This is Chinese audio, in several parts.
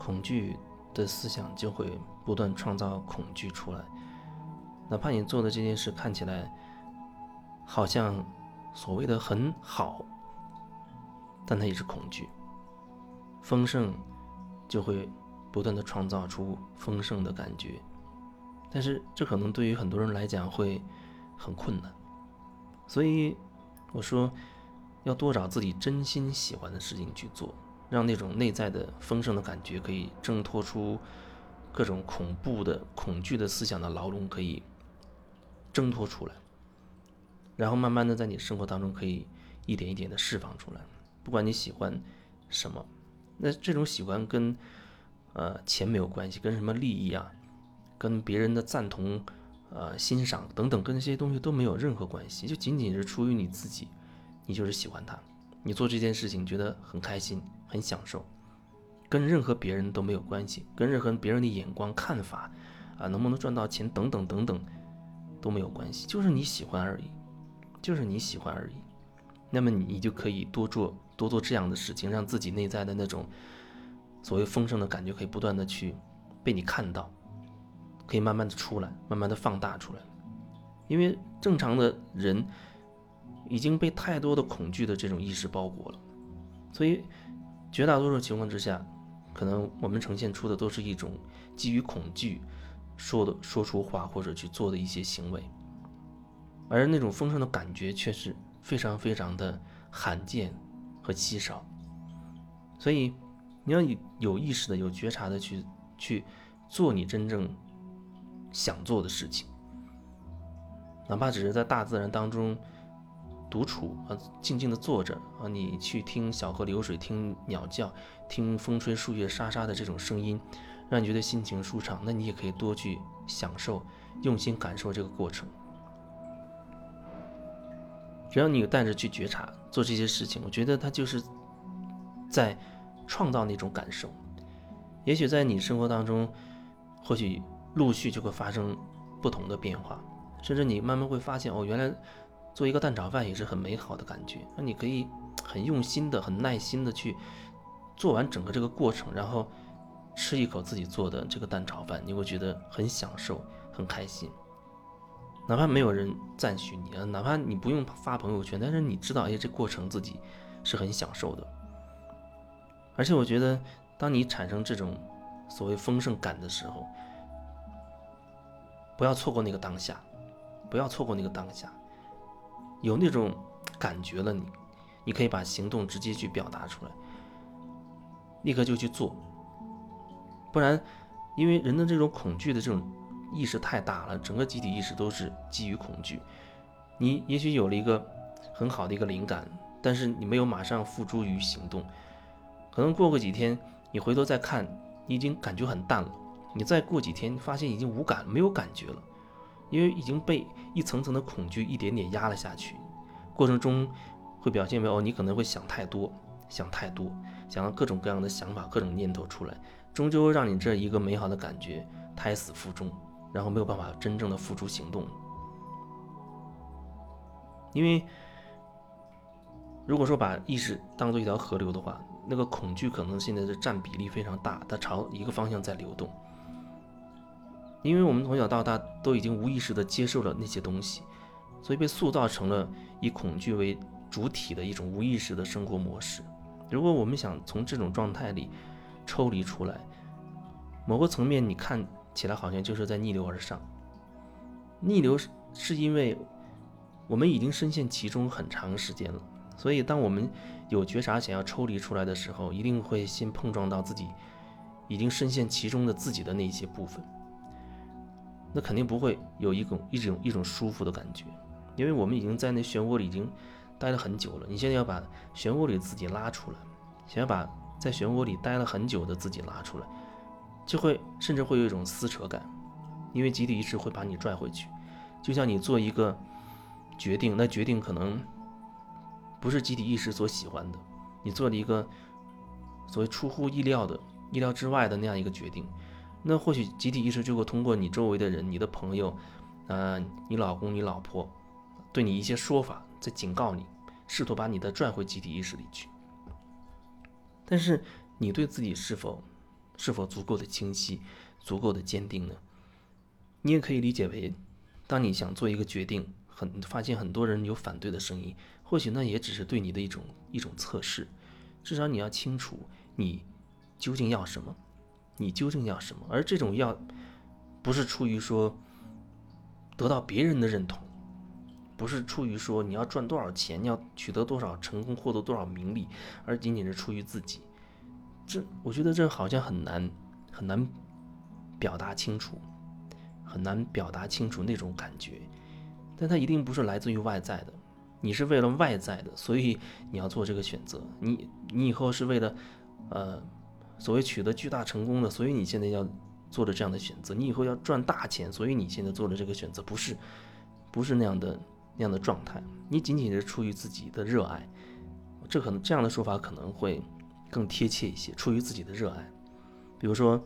恐惧的思想就会不断创造恐惧出来。哪怕你做的这件事看起来好像所谓的很好，但它也是恐惧。丰盛就会不断的创造出丰盛的感觉，但是这可能对于很多人来讲会很困难。所以我说，要多找自己真心喜欢的事情去做，让那种内在的丰盛的感觉可以挣脱出各种恐怖的恐惧的思想的牢笼，可以。挣脱出来，然后慢慢的在你生活当中可以一点一点的释放出来。不管你喜欢什么，那这种喜欢跟呃钱没有关系，跟什么利益啊，跟别人的赞同、呃欣赏等等，跟这些东西都没有任何关系，就仅仅是出于你自己，你就是喜欢它，你做这件事情觉得很开心、很享受，跟任何别人都没有关系，跟任何别人的眼光看法啊，能不能赚到钱等等等等。都没有关系，就是你喜欢而已，就是你喜欢而已。那么你就可以多做多做这样的事情，让自己内在的那种所谓丰盛的感觉可以不断的去被你看到，可以慢慢的出来，慢慢的放大出来。因为正常的人已经被太多的恐惧的这种意识包裹了，所以绝大多数情况之下，可能我们呈现出的都是一种基于恐惧。说的说出话或者去做的一些行为，而那种丰盛的感觉却是非常非常的罕见和稀少，所以你要有意识的、有觉察的去去做你真正想做的事情，哪怕只是在大自然当中独处啊，静静的坐着啊，你去听小河流水、听鸟叫、听风吹树叶沙沙的这种声音。让你觉得心情舒畅，那你也可以多去享受，用心感受这个过程。只要你带着去觉察做这些事情，我觉得它就是在创造那种感受。也许在你生活当中，或许陆续就会发生不同的变化，甚至你慢慢会发现，哦，原来做一个蛋炒饭也是很美好的感觉。那你可以很用心的、很耐心的去做完整个这个过程，然后。吃一口自己做的这个蛋炒饭，你会觉得很享受、很开心。哪怕没有人赞许你啊，哪怕你不用发朋友圈，但是你知道，哎，这过程自己是很享受的。而且我觉得，当你产生这种所谓丰盛感的时候，不要错过那个当下，不要错过那个当下。有那种感觉了，你你可以把行动直接去表达出来，立刻就去做。不然，因为人的这种恐惧的这种意识太大了，整个集体意识都是基于恐惧。你也许有了一个很好的一个灵感，但是你没有马上付诸于行动，可能过个几天，你回头再看，你已经感觉很淡了。你再过几天，发现已经无感，没有感觉了，因为已经被一层层的恐惧一点点压了下去。过程中会表现为哦，你可能会想太多，想太多，想到各种各样的想法、各种念头出来。终究让你这一个美好的感觉胎死腹中，然后没有办法真正的付诸行动。因为如果说把意识当做一条河流的话，那个恐惧可能现在的占比例非常大，它朝一个方向在流动。因为我们从小到大都已经无意识的接受了那些东西，所以被塑造成了以恐惧为主体的一种无意识的生活模式。如果我们想从这种状态里，抽离出来，某个层面你看起来好像就是在逆流而上。逆流是是因为我们已经深陷其中很长时间了，所以当我们有觉察想要抽离出来的时候，一定会先碰撞到自己已经深陷其中的自己的那些部分。那肯定不会有一种一种一种舒服的感觉，因为我们已经在那漩涡里已经待了很久了。你现在要把漩涡里自己拉出来，想要把。在漩涡里待了很久的自己拉出来，就会甚至会有一种撕扯感，因为集体意识会把你拽回去。就像你做一个决定，那决定可能不是集体意识所喜欢的，你做了一个所谓出乎意料的、意料之外的那样一个决定，那或许集体意识就会通过你周围的人、你的朋友，呃，你老公、你老婆，对你一些说法，在警告你，试图把你的拽回集体意识里去。但是你对自己是否是否足够的清晰、足够的坚定呢？你也可以理解为，当你想做一个决定，很发现很多人有反对的声音，或许那也只是对你的一种一种测试。至少你要清楚你究竟要什么，你究竟要什么，而这种要不是出于说得到别人的认同，不是出于说你要赚多少钱，你要取得多少成功，获得多少名利，而仅仅是出于自己。这我觉得这好像很难很难表达清楚。很难表达清楚那种感觉，但它一定不是来自于外在的。你是为了外在的，所以你要做这个选择。你你以后是为了，呃，所谓取得巨大成功的，所以你现在要做的这样的选择。你以后要赚大钱，所以你现在做的这个选择，不是不是那样的那样的状态。你仅仅是出于自己的热爱，这可能这样的说法可能会更贴切一些。出于自己的热爱，比如说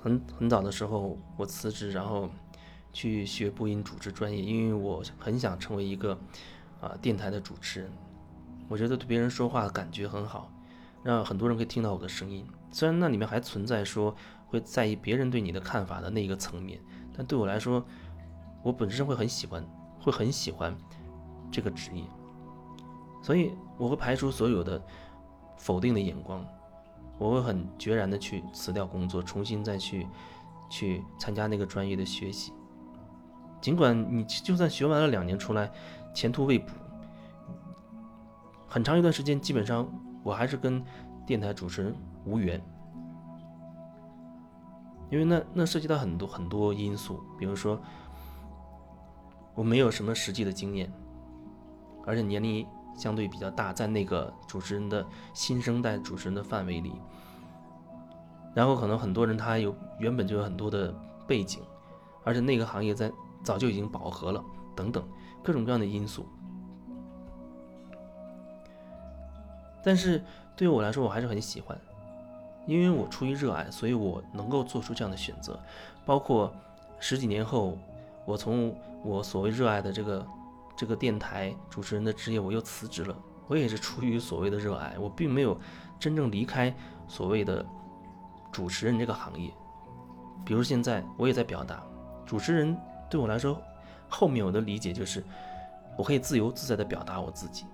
很很早的时候我辞职，然后。去学播音主持专业，因为我很想成为一个啊电台的主持人。我觉得对别人说话感觉很好，让很多人可以听到我的声音。虽然那里面还存在说会在意别人对你的看法的那一个层面，但对我来说，我本身会很喜欢，会很喜欢这个职业。所以我会排除所有的否定的眼光，我会很决然的去辞掉工作，重新再去去参加那个专业的学习。尽管你就算学完了两年出来，前途未卜，很长一段时间基本上我还是跟电台主持人无缘，因为那那涉及到很多很多因素，比如说我没有什么实际的经验，而且年龄相对比较大，在那个主持人的新生代主持人的范围里，然后可能很多人他有原本就有很多的背景，而且那个行业在。早就已经饱和了，等等各种各样的因素。但是对于我来说，我还是很喜欢，因为我出于热爱，所以我能够做出这样的选择。包括十几年后，我从我所谓热爱的这个这个电台主持人的职业，我又辞职了。我也是出于所谓的热爱，我并没有真正离开所谓的主持人这个行业。比如现在，我也在表达主持人。对我来说，后面我的理解就是，我可以自由自在地表达我自己，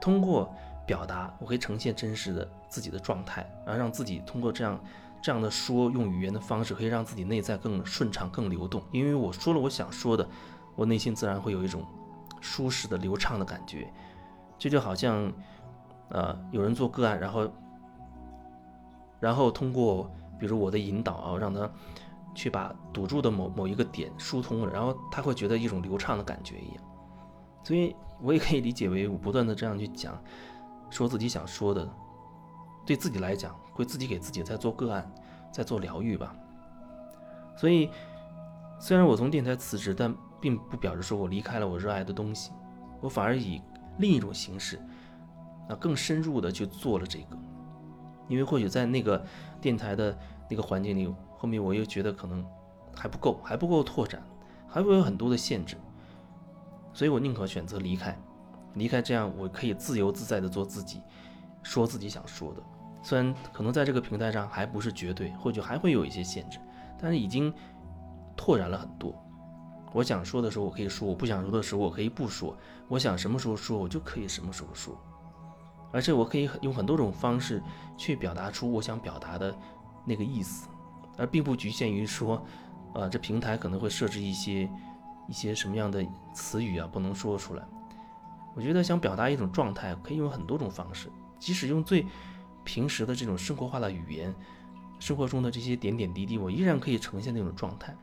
通过表达，我可以呈现真实的自己的状态，然后让自己通过这样这样的说，用语言的方式，可以让自己内在更顺畅、更流动。因为我说了我想说的，我内心自然会有一种舒适的、流畅的感觉。这就好像，呃，有人做个案，然后，然后通过比如我的引导啊，让他。去把堵住的某某一个点疏通了，然后他会觉得一种流畅的感觉一样，所以我也可以理解为我不断的这样去讲，说自己想说的，对自己来讲会自己给自己在做个案，在做疗愈吧。所以虽然我从电台辞职，但并不表示说我离开了我热爱的东西，我反而以另一种形式，啊更深入的去做了这个，因为或许在那个电台的那个环境里。后面我又觉得可能还不够，还不够拓展，还会有很多的限制，所以我宁可选择离开，离开这样我可以自由自在的做自己，说自己想说的。虽然可能在这个平台上还不是绝对，或许还会有一些限制，但是已经拓展了很多。我想说的时候我可以说，我不想说的时候我可以不说，我想什么时候说我就可以什么时候说，而且我可以用很多种方式去表达出我想表达的那个意思。而并不局限于说，啊，这平台可能会设置一些一些什么样的词语啊，不能说出来。我觉得想表达一种状态，可以用很多种方式，即使用最平时的这种生活化的语言，生活中的这些点点滴滴，我依然可以呈现那种状态。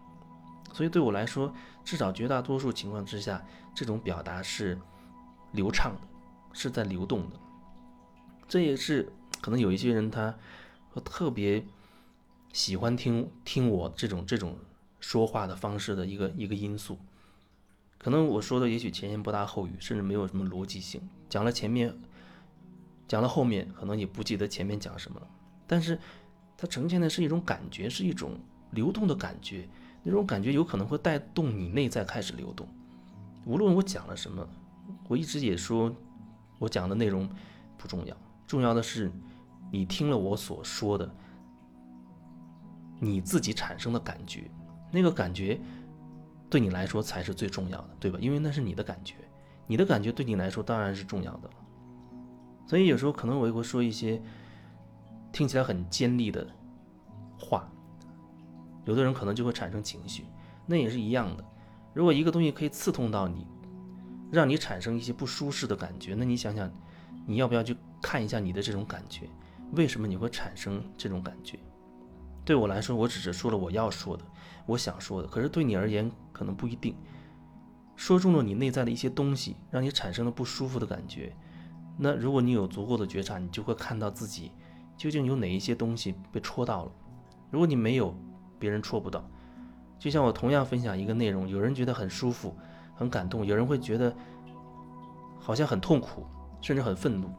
所以对我来说，至少绝大多数情况之下，这种表达是流畅的，是在流动的。这也是可能有一些人他特别。喜欢听听我这种这种说话的方式的一个一个因素，可能我说的也许前言不搭后语，甚至没有什么逻辑性，讲了前面，讲了后面，可能也不记得前面讲什么了。但是它呈现的是一种感觉，是一种流动的感觉，那种感觉有可能会带动你内在开始流动。无论我讲了什么，我一直也说，我讲的内容不重要，重要的是你听了我所说的。你自己产生的感觉，那个感觉对你来说才是最重要的，对吧？因为那是你的感觉，你的感觉对你来说当然是重要的了。所以有时候可能我也会说一些听起来很尖利的话，有的人可能就会产生情绪，那也是一样的。如果一个东西可以刺痛到你，让你产生一些不舒适的感觉，那你想想，你要不要去看一下你的这种感觉？为什么你会产生这种感觉？对我来说，我只是说了我要说的，我想说的。可是对你而言，可能不一定。说中了你内在的一些东西，让你产生了不舒服的感觉。那如果你有足够的觉察，你就会看到自己究竟有哪一些东西被戳到了。如果你没有，别人戳不到。就像我同样分享一个内容，有人觉得很舒服、很感动，有人会觉得好像很痛苦，甚至很愤怒。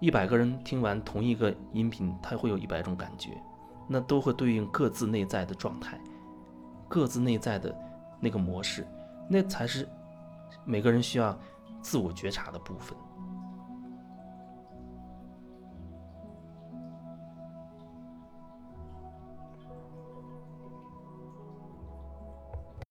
一百个人听完同一个音频，他会有一百种感觉。那都会对应各自内在的状态，各自内在的那个模式，那才是每个人需要自我觉察的部分。